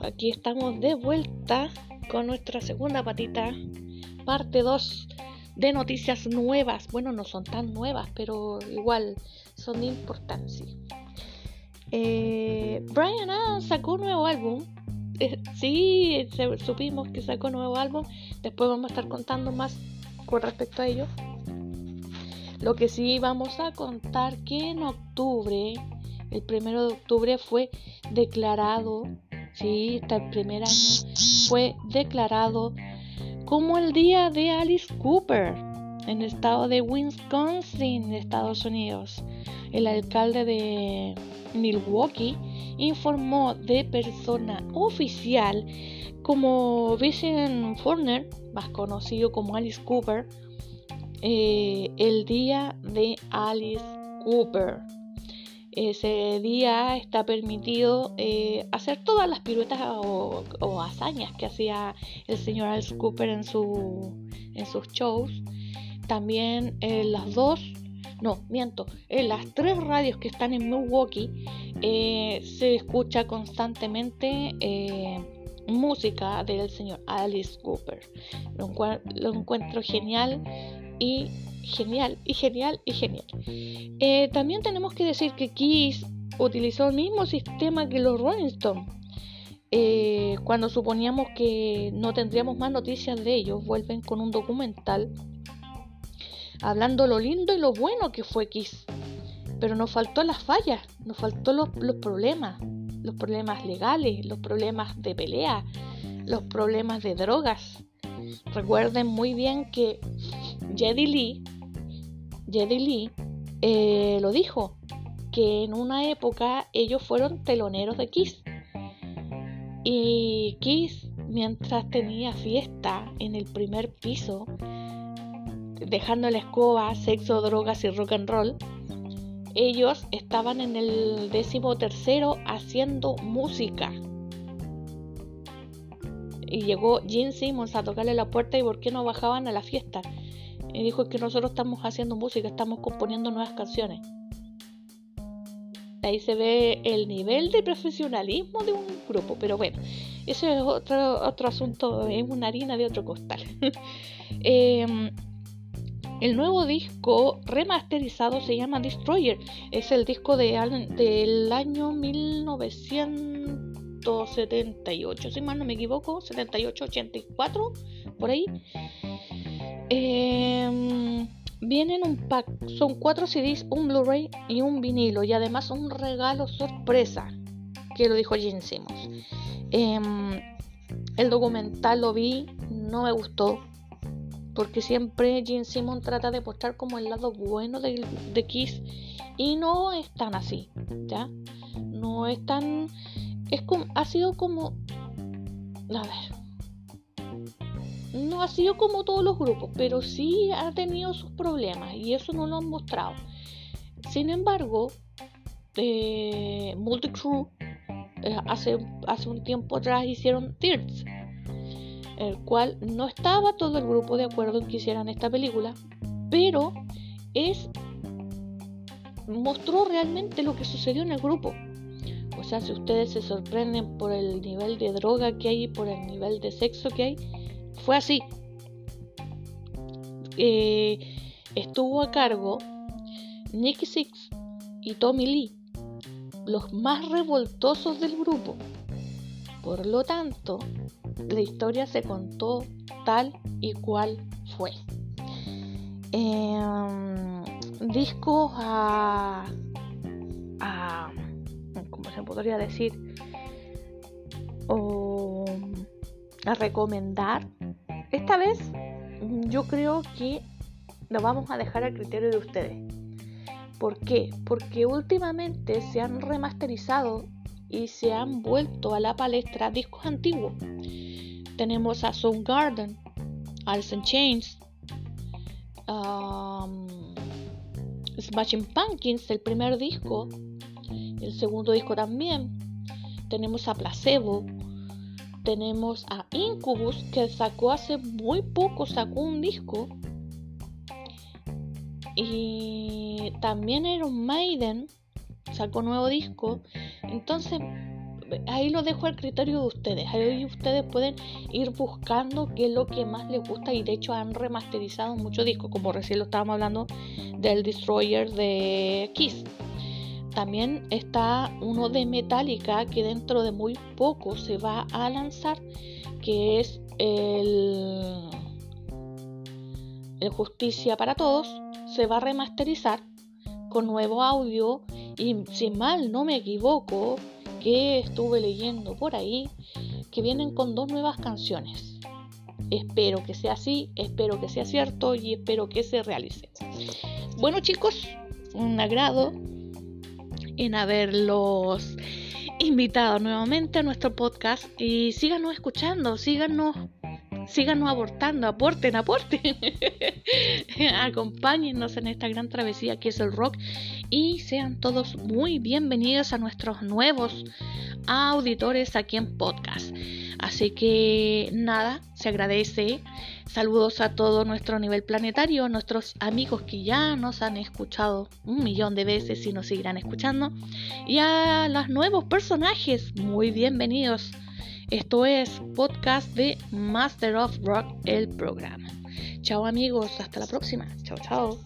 aquí estamos de vuelta con nuestra segunda patita, parte 2 de noticias nuevas. Bueno, no son tan nuevas, pero igual son de importancia. Eh, Brian Adams sacó un nuevo álbum. Eh, sí, supimos que sacó un nuevo álbum. Después vamos a estar contando más con respecto a ello. Lo que sí vamos a contar que en octubre, el primero de octubre fue declarado, sí, hasta el primer año fue declarado como el día de Alice Cooper en el estado de Wisconsin, Estados Unidos. El alcalde de Milwaukee informó de persona oficial como Vincent Forner, más conocido como Alice Cooper, eh, el día de Alice Cooper. Ese día está permitido eh, hacer todas las piruetas o, hazañas que hacía el señor Alice Cooper en, su, en sus shows. También en las dos, no, miento, en las tres radios que están en Milwaukee eh, se escucha constantemente música del señor Alice Cooper. lo encuentro genial y genial, y genial, y genial. Eh, también tenemos que decir que Kiss utilizó el mismo sistema que los Rolling Stones. Eh, cuando suponíamos que no tendríamos más noticias de ellos, vuelven con un documental hablando lo lindo y lo bueno que fue Kiss. Pero nos faltó las fallas, nos faltó los, los problemas, los problemas legales, los problemas de pelea, los problemas de drogas. Recuerden muy bien que Jedi Lee, Lee eh, lo dijo, que en una época ellos fueron teloneros de Kiss. Y Kiss, mientras tenía fiesta en el primer piso, dejando la escoba, sexo, drogas y rock and roll, ellos estaban en el décimo tercero haciendo música. Y llegó Gene Simmons a tocarle la puerta y por qué no bajaban a la fiesta. Y dijo que nosotros estamos haciendo música, estamos componiendo nuevas canciones. Ahí se ve el nivel de profesionalismo de un grupo, pero bueno, ese es otro, otro asunto, es una harina de otro costal. Em, el nuevo disco remasterizado se llama Destroyer, es el disco de, del año 1978, si mal no me equivoco, 78-84, por ahí. Eh, vienen un pack, son cuatro CDs, un Blu-ray y un vinilo y además un regalo sorpresa que lo dijo Gene Simmons. Em, el documental lo vi, no me gustó porque siempre Gene Simmons trata de mostrar como el lado bueno de, de Kiss y no es tan así, ¿ya? No es tan... Es como, ha sido como... A ver, no ha sido como todos los grupos, pero sí ha tenido sus problemas y eso no lo han mostrado. Sin embargo, eh, Multicrew eh, hace, hace un tiempo atrás hicieron Tears, el cual no estaba todo el grupo de acuerdo en que hicieran esta película, pero es mostró realmente lo que sucedió en el grupo. O sea, si ustedes se sorprenden por el nivel de droga que hay y por el nivel de sexo que hay, fue así. Eh, estuvo a cargo Nicky Six y Tommy Lee, los más revoltosos del grupo. Por lo tanto, la historia se contó tal y cual fue. Em, discos a, a, ¿cómo se podría decir? O a recomendar esta vez yo creo que lo vamos a dejar al criterio de ustedes. ¿Por qué? Porque últimamente se han remasterizado y se han vuelto a la palestra discos antiguos. Tenemos a Soundgarden, Alice in Chains, Smashing Pumpkins, el primer disco, el segundo disco también. Tenemos a Placebo, tenemos a Incubus que sacó hace muy poco, sacó un disco. Y también Iron Maiden sacó nuevo disco. Entonces, ahí lo dejo al criterio de ustedes. Ahí ustedes pueden ir buscando qué es lo que más les gusta y de hecho han remasterizado muchos discos, como recién lo estábamos hablando del Destroyer de Kiss. También está uno de Metallica que dentro de muy poco se va a lanzar, que es el, el Justicia para Todos. Se va a remasterizar con nuevo audio y si mal no me equivoco, que estuve leyendo por ahí, que vienen con dos nuevas canciones. Espero que sea así, espero que sea cierto y espero que se realice. Bueno chicos, un agrado en haberlos invitado nuevamente a nuestro podcast y síganos escuchando, síganos síganos abortando, aporten, aporten. Acompáñennos en esta gran travesía que es el rock y sean todos muy bienvenidos a nuestros nuevos auditores aquí en podcast. Así que nada, se agradece. Saludos a todo nuestro nivel planetario, nuestros amigos que ya nos han escuchado un millón de veces y nos seguirán escuchando. Y a los nuevos personajes, muy bienvenidos. Esto es podcast de Master of Rock, el programa. Chao amigos, hasta la próxima. Chao, chao.